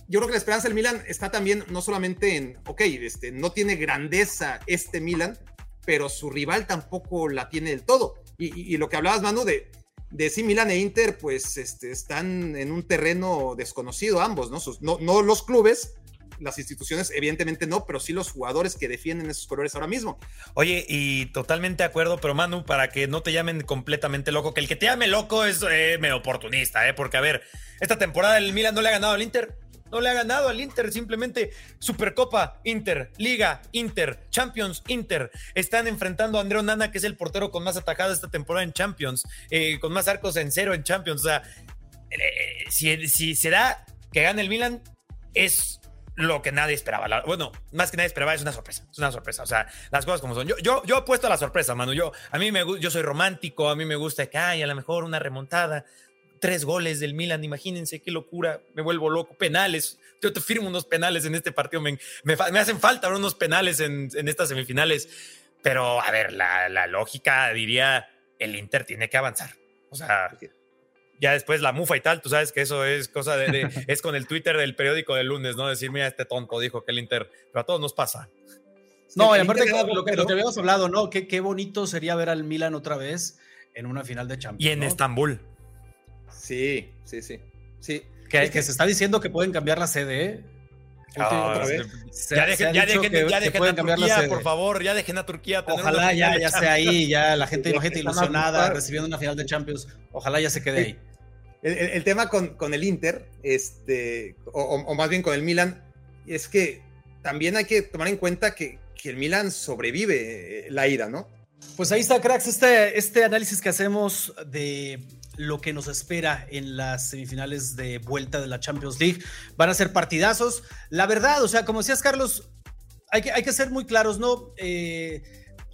Yo creo que la esperanza del Milan está también no solamente en, ok, este, no tiene grandeza este Milan, pero su rival tampoco la tiene del todo. Y, lo que hablabas, Manu, de, de sí, Milan e Inter, pues este, están en un terreno desconocido ambos, ¿no? no, no los clubes, las instituciones, evidentemente no, pero sí los jugadores que defienden esos colores ahora mismo. Oye, y totalmente de acuerdo, pero Manu, para que no te llamen completamente loco, que el que te llame loco es eh, medio oportunista, ¿eh? Porque, a ver, esta temporada el Milan no le ha ganado al Inter. No le ha ganado al Inter, simplemente Supercopa, Inter, Liga, Inter, Champions, Inter. Están enfrentando a Andreo Nana, que es el portero con más atajadas esta temporada en Champions, eh, con más arcos en cero en Champions. O sea, eh, si, si se da que gane el Milan, es lo que nadie esperaba. bueno, más que nadie esperaba, es una sorpresa. Es una sorpresa. O sea, las cosas como son. Yo, yo, yo apuesto a la sorpresa, mano. Yo, a mí me, yo soy romántico, a mí me gusta que hay a lo mejor una remontada. Tres goles del Milan, imagínense qué locura. Me vuelvo loco. Penales. Yo te firmo unos penales en este partido. Me, me, hacen falta unos penales en, en, estas semifinales. Pero, a ver, la, la lógica diría: el Inter tiene que avanzar. O sea, ya después la mufa y tal, tú sabes que eso es cosa de, es con el Twitter del periódico del lunes, ¿no? Decir, mira, este tonto dijo que el Inter, pero a todos nos pasa. No, y aparte lo, que, lo que habíamos hablado, ¿no? Qué, qué bonito sería ver al Milan otra vez en una final de Champions. Y en Estambul. Sí, sí, sí. sí. Que, que, se está diciendo que pueden cambiar la sede, ¿eh? Ah, ya dejen, ya dejen, ya dejen a Turquía, por favor, ya dejen a Turquía. Ojalá ya, ya sea ahí, ya la gente, gente ilusionada recibiendo una final de Champions. Ojalá ya se quede ahí. El, tema con, con, el Inter, este, o, más bien con el Milan, es que también hay que tomar en cuenta que, que el Milan sobrevive eh, la ira, ¿no? Pues ahí está, cracks, este, este análisis que hacemos de lo que nos espera en las semifinales de vuelta de la Champions League. Van a ser partidazos. La verdad, o sea, como decías, Carlos, hay que, hay que ser muy claros, ¿no? Eh,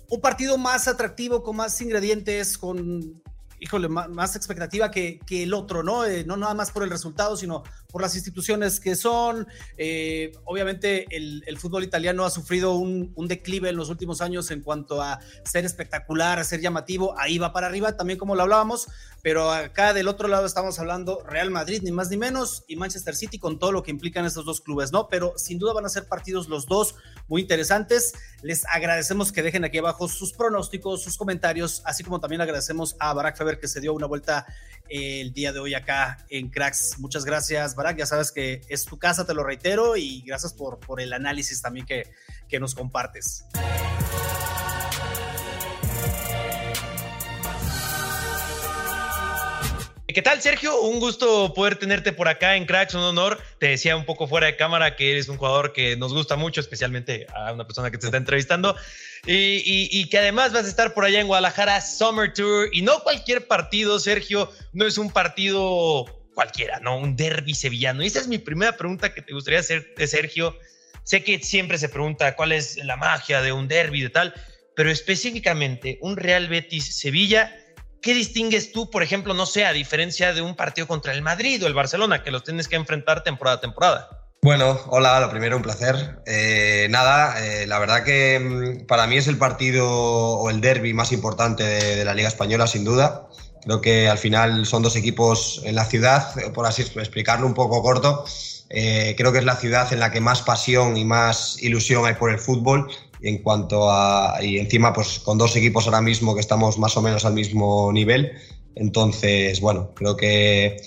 un partido más atractivo, con más ingredientes, con híjole, más, expectativa que, que, el otro, ¿no? Eh, no nada más por el resultado, sino por las instituciones que son. Eh, obviamente el, fútbol italiano ha sufrido un, declive en los últimos años en cuanto a ser espectacular, a ser llamativo. Ahí va para arriba, también como lo hablábamos, pero acá del otro lado estamos hablando Real Madrid, ni más ni menos, y Manchester City con todo lo que implican estos dos clubes, ¿no? Pero sin duda van a ser partidos los dos muy interesantes. Les agradecemos que dejen aquí abajo sus pronósticos, sus comentarios, así como también agradecemos a Barack Feber que se dio una vuelta eh, el día de hoy acá en Cracks. Muchas gracias, Barack. Ya sabes que es tu casa, te lo reitero, y gracias por, por el análisis también que, que nos compartes. ¿Qué tal, Sergio? Un gusto poder tenerte por acá en Cracks, un honor. Te decía un poco fuera de cámara que eres un jugador que nos gusta mucho, especialmente a una persona que te está entrevistando, y, que además vas a estar por allá en Guadalajara Summer Tour, y no cualquier partido, Sergio, no es un partido cualquiera, ¿no? Un derby sevillano. Y esa es mi primera pregunta que te gustaría hacer, Sergio. Sé que siempre se pregunta cuál es la magia de un derby de tal, pero específicamente un Real Betis Sevilla ¿Qué distingues tú, por ejemplo, no sé, a diferencia de un partido contra el Madrid o el Barcelona, que los tienes que enfrentar temporada a temporada? Bueno, hola, lo primero, un placer. Eh, nada, eh, la verdad que mm, para mí es el partido o el derby más importante de, la Liga Española, sin duda. Creo que al final son dos equipos en la ciudad, por así explicarlo un poco corto. Eh, creo que es la ciudad en la que más pasión y más ilusión hay por el fútbol en cuanto a, y encima pues con dos equipos ahora mismo que estamos más o menos al mismo nivel. Entonces, bueno, creo que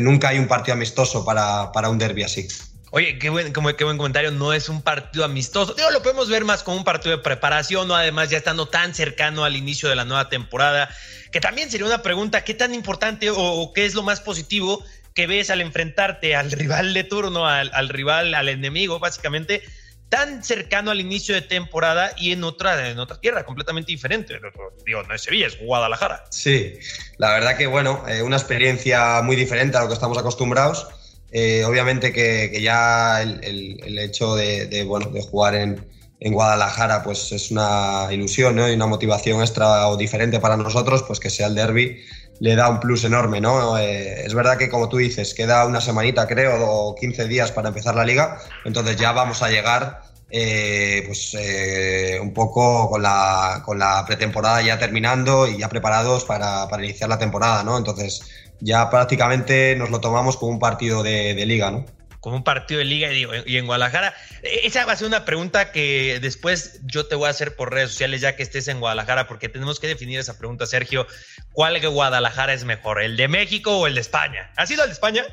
nunca hay un partido amistoso para, para un derby así. Oye, qué buen, como, qué buen comentario. No es un partido amistoso. Digo, lo podemos ver más como un partido de preparación, ¿no? Además, ya estando tan cercano al inicio de la nueva temporada, que también sería una pregunta: ¿qué tan importante o, qué es lo más positivo que ves al enfrentarte al rival de turno, al, al rival, al enemigo, básicamente? Tan cercano al inicio de temporada y en otra, en otra tierra completamente diferente. Digo, no es Sevilla, es Guadalajara. Sí, la verdad que bueno, eh, una experiencia muy diferente a lo que estamos acostumbrados. Eh, obviamente que, ya el, hecho de, bueno, de jugar en, en, Guadalajara pues es una ilusión y una motivación extra o diferente para nosotros, pues que sea el derby le da un plus enorme, ¿no? Eh, es verdad que, como tú dices, queda una semanita, creo, o 15 días para empezar la liga, entonces ya vamos a llegar eh, pues eh, un poco con la, con la, pretemporada ya terminando y ya preparados para, para, iniciar la temporada, ¿no? Entonces ya prácticamente nos lo tomamos como un partido de, de liga, ¿no? Como un partido de liga y, en Guadalajara. Esa va a ser una pregunta que después yo te voy a hacer por redes sociales ya que estés en Guadalajara, porque tenemos que definir esa pregunta, Sergio. ¿Cuál de Guadalajara es mejor, el de México o el de España? ¿Has ido al de España?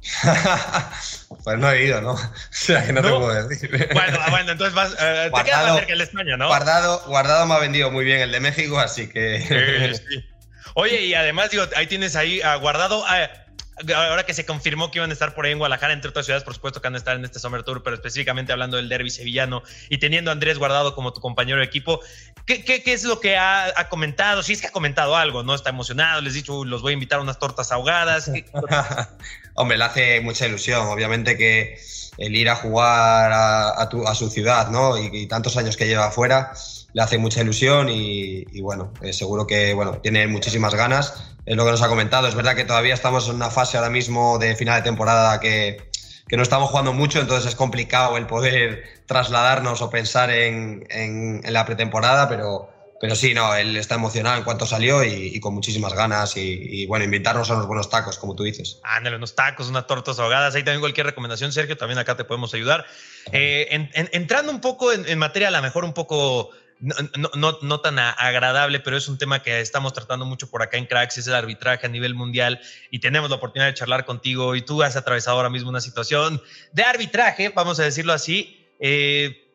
pues no he ido, ¿no? O sea, que no, te puedo decir. Bueno, bueno, entonces vas, eh, te quedas más cerca el de España, ¿no? Guardado, guardado me ha vendido muy bien el de México, así que... Oye, y además, digo, ahí tienes ahí a Guardado ahora que se confirmó que iban a estar por ahí en Guadalajara, entre otras ciudades, por supuesto que van a estar en este Summer Tour, pero específicamente hablando del derby sevillano y teniendo a Andrés Guardado como tu compañero de equipo, ¿qué, es lo que ha, comentado? Si es que ha comentado algo, ¿no? Está emocionado, les he dicho, los voy a invitar a unas tortas ahogadas. Hombre, le hace mucha ilusión, obviamente que el ir a jugar a, su ciudad, ¿no? Y, tantos años que lleva afuera, le hace mucha ilusión y, bueno, eh, seguro que bueno, tiene muchísimas ganas es lo que nos ha comentado. Es verdad que todavía estamos en una fase ahora mismo de final de temporada que, que no estamos jugando mucho, entonces es complicado el poder trasladarnos o pensar en, en, la pretemporada, pero, pero sí, no, él está emocionado en cuanto salió y, con muchísimas ganas y, bueno, invitarnos a unos buenos tacos, como tú dices. Ándale, unos tacos, unas tortas ahogadas, ahí también cualquier recomendación, Sergio, también acá te podemos ayudar. Eh, entrando un poco en, en materia, a lo mejor un poco no, no, no, tan agradable, pero es un tema que estamos tratando mucho por acá en Cracks, es el arbitraje a nivel mundial y tenemos la oportunidad de charlar contigo y tú has atravesado ahora mismo una situación de arbitraje, vamos a decirlo así. Eh,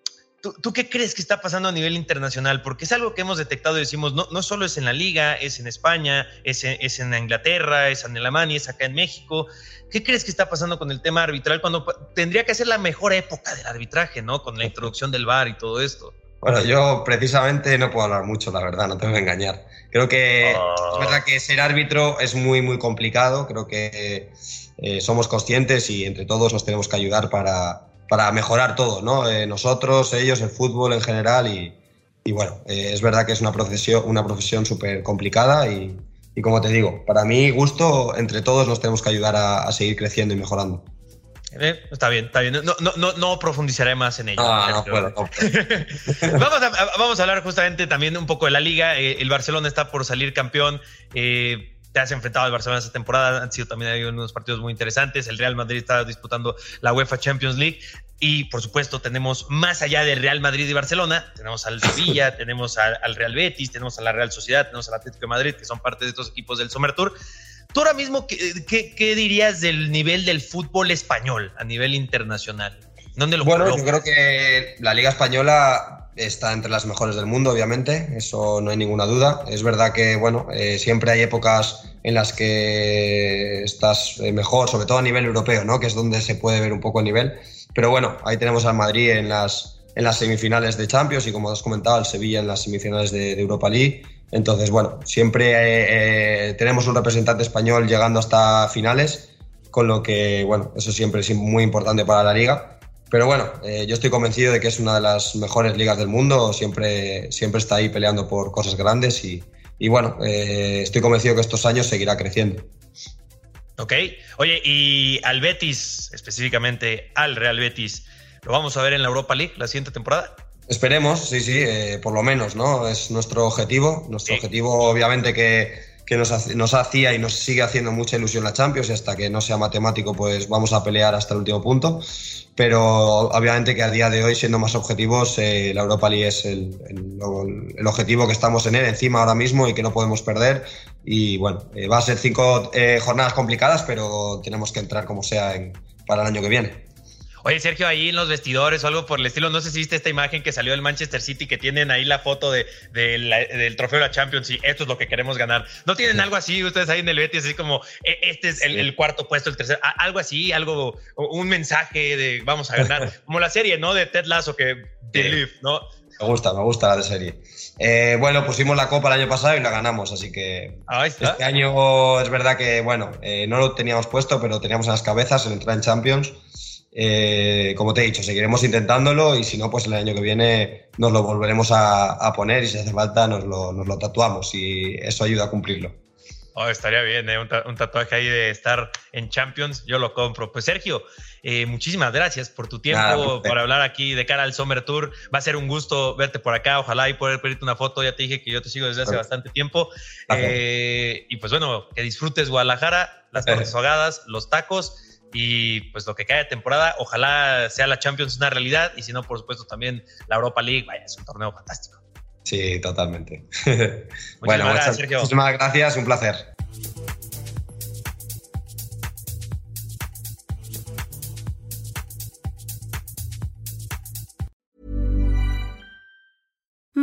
¿tú, qué crees que está pasando a nivel internacional? Porque es algo que hemos detectado y decimos, no, no solo es en la liga, es en España, es en, es en Inglaterra, es en Alemania, es acá en México. ¿Qué crees que está pasando con el tema arbitral cuando tendría que ser la mejor época del arbitraje, ¿no? Con la introducción del VAR y todo esto. Bueno, yo precisamente no puedo hablar mucho, la verdad, no te voy a engañar. Creo que es ah. verdad que ser árbitro es muy, muy complicado. Creo que eh, somos conscientes y entre todos nos tenemos que ayudar para, para mejorar todo, ¿no? Eh, nosotros, ellos, el fútbol en general. Y, y bueno, eh, es verdad que es una profesión una profesión súper complicada y, y, como te digo, para mí gusto, entre todos nos tenemos que ayudar a, a seguir creciendo y mejorando. Eh, está bien, está bien. No, no, no, no profundizaré más en ello. Ah, vamos, a, vamos a hablar justamente también un poco de la liga. Eh, el Barcelona está por salir campeón. Eh, te has enfrentado al Barcelona esta temporada. Han sido también hay unos partidos muy interesantes. El Real Madrid está disputando la UEFA Champions League. Y por supuesto, tenemos más allá del Real Madrid y Barcelona, tenemos al Sevilla, tenemos al, Real Betis, tenemos a la Real Sociedad, tenemos al Atlético de Madrid, que son parte de estos equipos del Summer Tour. Tú ahora mismo, ¿qué, dirías del nivel del fútbol español a nivel internacional? ¿Dónde lo Bueno, yo creo que la Liga Española está entre las mejores del mundo, obviamente, eso no hay ninguna duda. Es verdad que, bueno, eh, siempre hay épocas en las que estás eh, mejor, sobre todo a nivel europeo, ¿no? Que es donde se puede ver un poco el nivel. Pero bueno, ahí tenemos al Madrid en las, en las semifinales de Champions y como has comentado, al Sevilla en las semifinales de, Europa League. Entonces, bueno, siempre eh, tenemos un representante español llegando hasta finales, con lo que, bueno, eso siempre es muy importante para la liga. Pero bueno, eh, yo estoy convencido de que es una de las mejores ligas del mundo, siempre, siempre está ahí peleando por cosas grandes y, y bueno, eh, estoy convencido que estos años seguirá creciendo. Ok, oye, y al Betis, específicamente al Real Betis, ¿lo vamos a ver en la Europa League la siguiente temporada? Esperemos, sí, sí, eh, por lo menos, ¿no? Es nuestro objetivo. Nuestro objetivo, obviamente, que, que nos, nos, hacía y nos sigue haciendo mucha ilusión la Champions y hasta que no sea matemático, pues vamos a pelear hasta el último punto pero obviamente que a día de hoy, siendo más objetivos, eh, la Europa League es el, el, objetivo que estamos en él encima ahora mismo y que no podemos perder. Y bueno, eh, va a ser cinco eh, jornadas complicadas, pero tenemos que entrar como sea en, para el año que viene. Oye, Sergio, ahí en los vestidores o algo por el estilo, no sé si viste esta imagen que salió del Manchester City, que tienen ahí la foto de, del trofeo de la Champions y esto es lo que queremos ganar. ¿No tienen algo así ustedes ahí en el Betis, así como e, este es el, cuarto puesto, el tercer, algo así, algo, un mensaje de vamos a ganar, como la serie, ¿no? De Ted Lasso que believe, ¿no? Me gusta, me gusta la de serie. Eh, bueno, pusimos la copa el año pasado y la ganamos, así que este año es verdad que, bueno, eh, no lo teníamos puesto, pero teníamos en las cabezas el entrar en Champions. Eh, como te he dicho, seguiremos intentándolo y si no, pues el año que viene nos lo volveremos a, poner y si hace falta nos lo, nos lo, tatuamos y eso ayuda a cumplirlo. Oh, estaría bien, ¿eh? un, tatuaje ahí de estar en Champions, yo lo compro. Pues Sergio, eh, muchísimas gracias por tu tiempo, por hablar aquí de cara al Summer Tour. Va a ser un gusto verte por acá, ojalá y poder pedirte una foto. Ya te dije que yo te sigo desde hace bastante tiempo. y pues bueno, que disfrutes Guadalajara, las torres ahogadas, los tacos y pues lo que cae de temporada, ojalá sea la Champions una realidad y si no, por supuesto, también la Europa League, vaya, es un torneo fantástico. Sí, totalmente. bueno, gracias, Sergio. muchísimas gracias, un placer.